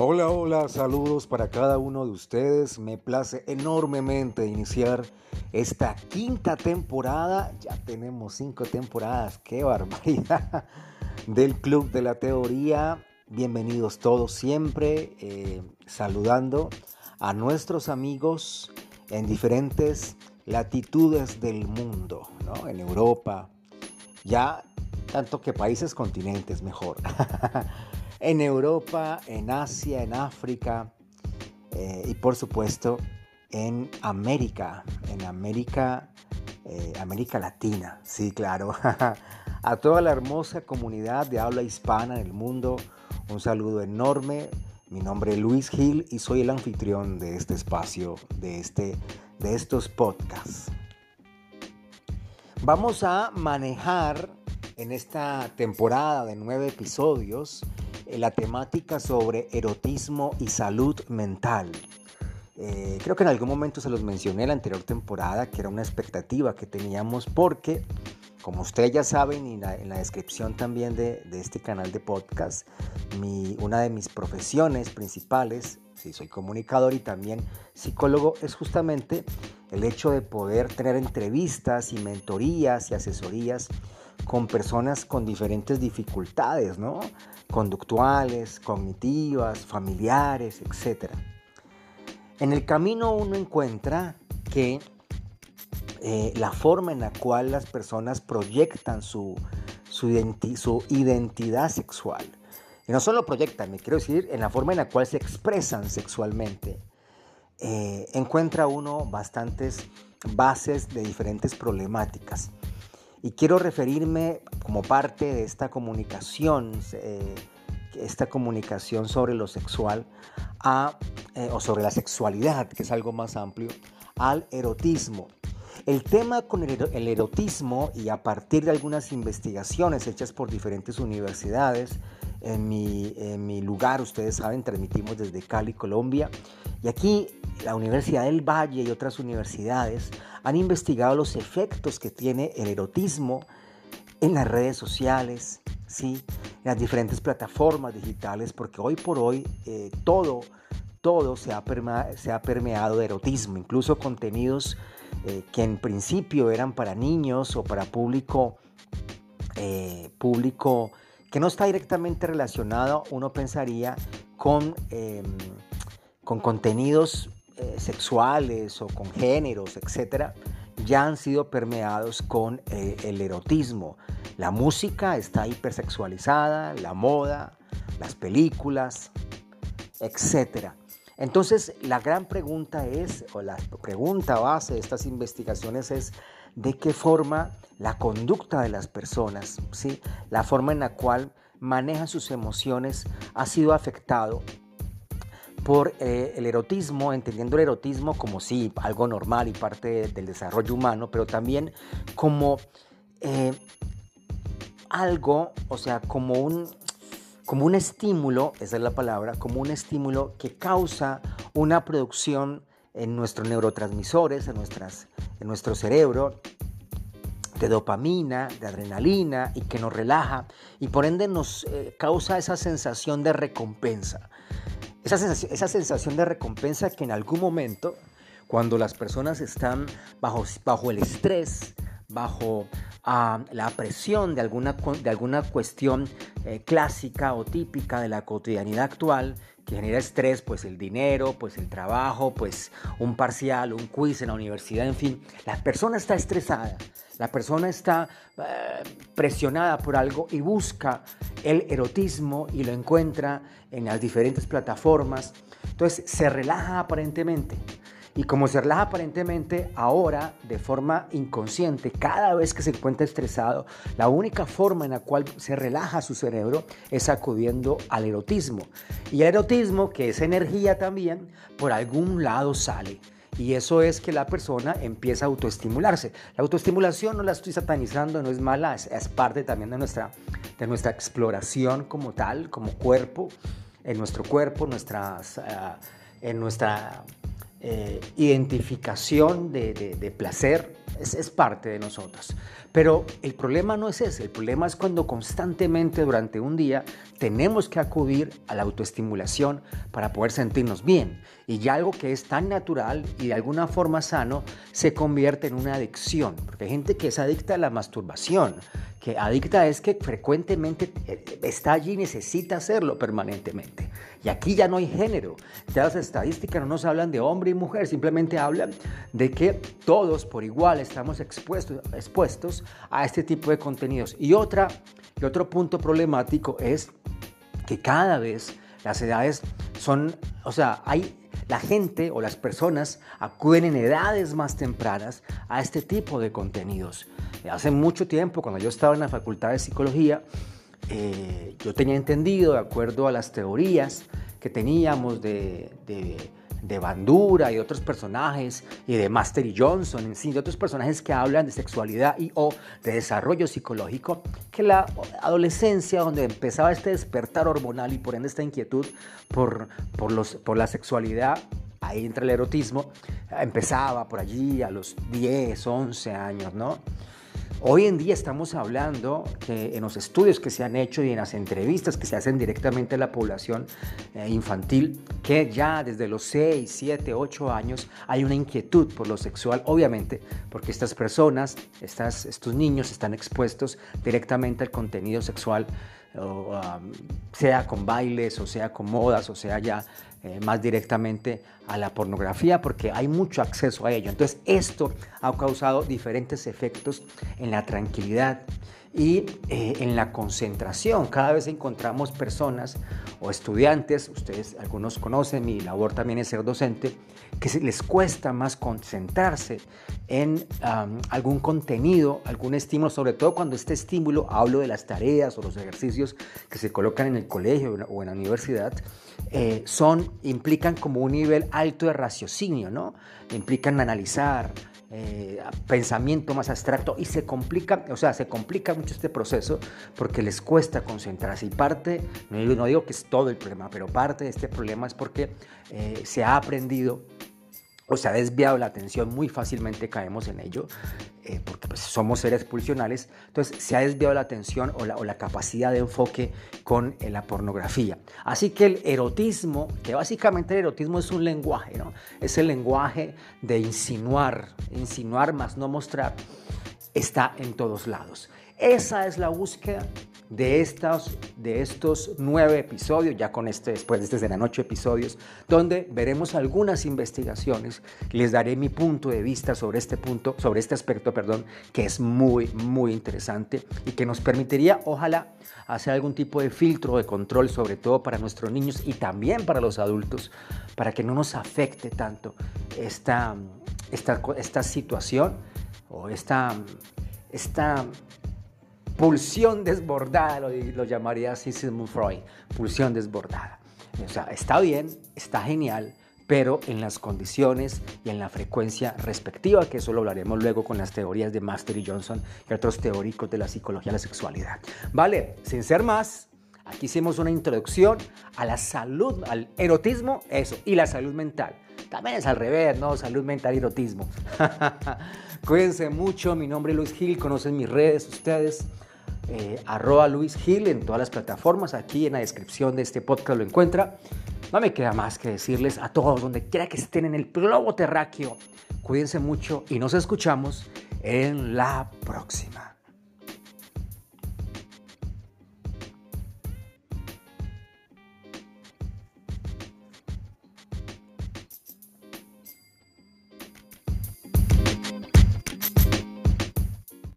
Hola, hola, saludos para cada uno de ustedes. Me place enormemente iniciar esta quinta temporada. Ya tenemos cinco temporadas, qué barbaridad. Del Club de la Teoría. Bienvenidos todos siempre, eh, saludando a nuestros amigos en diferentes latitudes del mundo, ¿no? En Europa, ya tanto que países, continentes, mejor. en Europa, en Asia, en África eh, y por supuesto en América, en América, eh, América Latina, sí, claro. A toda la hermosa comunidad de habla hispana en el mundo, un saludo enorme. Mi nombre es Luis Gil y soy el anfitrión de este espacio, de, este, de estos podcasts. Vamos a manejar en esta temporada de nueve episodios la temática sobre erotismo y salud mental. Eh, creo que en algún momento se los mencioné en la anterior temporada, que era una expectativa que teníamos porque, como ustedes ya saben, y en la descripción también de, este canal de podcast, una de mis profesiones principales, si soy comunicador y también psicólogo, es justamente el hecho de poder tener entrevistas y mentorías y asesorías con personas con diferentes dificultades, ¿no? Conductuales, cognitivas, familiares, etc. En el camino uno encuentra que eh, la forma en la cual las personas proyectan su, su, identidad sexual, y no solo proyectan, me quiero decir, en la forma en la cual se expresan sexualmente, eh, encuentra uno bastantes bases de diferentes problemáticas. Y quiero referirme como parte de esta comunicación, eh, esta comunicación sobre lo sexual, eh, o sobre la sexualidad, que es algo más amplio, al erotismo. El tema con el, erotismo y a partir de algunas investigaciones hechas por diferentes universidades, en mi, lugar, ustedes saben, transmitimos desde Cali, Colombia, y aquí la Universidad del Valle y otras universidades han investigado los efectos que tiene el erotismo en las redes sociales, ¿sí? en las diferentes plataformas digitales, porque hoy por hoy eh, todo, todo se ha, se ha, permeado de erotismo, incluso contenidos eh, que en principio eran para niños o para público, eh, público que no está directamente relacionado, uno pensaría, con, em, con contenidos eh, sexuales o con géneros, etcétera, ya han sido permeados con el erotismo. La música está hipersexualizada, la moda, las películas, etcétera. Entonces, la gran pregunta es, o la pregunta base de estas investigaciones es, ¿de qué forma la conducta de las personas, ¿sí? la forma en la cual manejan sus emociones ha sido afectado por eh, el erotismo, entendiendo el erotismo como sí, algo normal y parte del desarrollo humano, pero también como eh, algo, o sea, como un, como un estímulo, esa es la palabra, como un estímulo que causa una producción en nuestros neurotransmisores, en, en nuestro cerebro, de dopamina, de adrenalina y que nos relaja y por ende nos eh, causa esa sensación de recompensa. Esa sensación, de recompensa que en algún momento, cuando las personas están bajo, bajo el estrés, bajo la presión de alguna, de alguna cuestión eh, clásica o típica de la cotidianidad actual que genera estrés, pues el dinero, pues el trabajo, pues un parcial, un quiz en la universidad, en fin, la persona está estresada, la persona está eh, presionada por algo y busca el erotismo y lo encuentra en las diferentes plataformas. Entonces se relaja aparentemente. Y como se relaja aparentemente, ahora de forma inconsciente, cada vez que se encuentra estresado, la única forma en la cual se relaja su cerebro es acudiendo al erotismo. Y el erotismo, que es energía también, por algún lado sale. Y eso es que la persona empieza a autoestimularse. La autoestimulación no la estoy satanizando, no es mala, es, parte también de nuestra, de nuestra exploración como tal, como cuerpo, en nuestro cuerpo, nuestras, eh, en nuestra eh, identificación de, placer es, parte de nosotros. Pero el problema no es ese, el problema es cuando constantemente durante un día tenemos que acudir a la autoestimulación para poder sentirnos bien. Y ya algo que es tan natural y de alguna forma sano se convierte en una adicción. Porque hay gente que es adicta a la masturbación, que adicta es que frecuentemente está allí y necesita hacerlo permanentemente. Y aquí ya no hay género. Ya las estadísticas no nos hablan de hombre y mujer, simplemente hablan de que todos por igual estamos expuestos, expuestos a este tipo de contenidos. Y, otra, y otro punto problemático es que cada vez las edades son, o sea, hay la gente o las personas acuden en edades más tempranas a este tipo de contenidos. Hace mucho tiempo, cuando yo estaba en la Facultad de Psicología, eh, yo tenía entendido, de acuerdo a las teorías que teníamos de, Bandura y otros personajes, y de Master y Johnson, en de otros personajes que hablan de sexualidad y o de desarrollo psicológico, que la adolescencia, donde empezaba este despertar hormonal y por ende esta inquietud por, por la sexualidad, ahí entra el erotismo, empezaba por allí a los 10, 11 años, ¿no? Hoy en día estamos hablando que en los estudios que se han hecho y en las entrevistas que se hacen directamente a la población eh, infantil, que ya desde los 6, 7, 8 años hay una inquietud por lo sexual, obviamente, porque estas personas, estos niños están expuestos directamente al contenido sexual, sea con bailes, o sea con modas, o sea ya eh, más directamente a la pornografía porque hay mucho acceso a ello. Entonces esto ha causado diferentes efectos en la tranquilidad y eh, en la concentración. Cada vez encontramos personas o estudiantes, ustedes algunos conocen, mi labor también es ser docente, que les cuesta más concentrarse en algún contenido, algún estímulo, sobre todo cuando este estímulo, hablo de las tareas o los ejercicios que se colocan en el colegio o en la universidad, eh, son, implican como un nivel alto de raciocinio, ¿no? Implican analizar, eh, pensamiento más abstracto y se complica, o sea, se complica mucho este proceso porque les cuesta concentrarse y parte, no, digo que es todo el problema, pero parte de este problema es porque eh, se ha aprendido o se ha desviado la atención, muy fácilmente caemos en ello, eh, porque pues, somos seres pulsionales, entonces se ha desviado la atención o la, capacidad de enfoque con eh, la pornografía. Así que el erotismo, que básicamente el erotismo es un lenguaje, ¿no? es el lenguaje de insinuar, insinuar más no mostrar, está en todos lados. Esa es la búsqueda de, estos, de estos nueve episodios, ya con este, después de este serán ocho episodios, donde veremos algunas investigaciones. Les daré mi punto de vista sobre este punto, sobre este aspecto, perdón, que es muy, muy interesante y que nos permitiría, ojalá, hacer algún tipo de filtro de control, sobre todo para nuestros niños y también para los adultos, para que no nos afecte tanto esta, esta, esta situación o esta, esta pulsión desbordada, lo, llamaría así Sigmund Freud, pulsión desbordada. O sea, está bien, está genial, pero en las condiciones y en la frecuencia respectiva, que eso lo hablaremos luego con las teorías de Master y Johnson y otros teóricos de la psicología de la sexualidad. Vale, sin ser más, aquí hicimos una introducción a la salud, al erotismo, eso, y la salud mental. También es al revés, ¿no? Salud mental y erotismo. Cuídense mucho, mi nombre es Luis Gil, conocen mis redes ustedes eh, arroba Luis Gil en todas las plataformas. Aquí en la descripción de este podcast lo encuentra. No me queda más que decirles a todos, donde quiera que estén en el globo terráqueo, cuídense mucho y nos escuchamos en la próxima.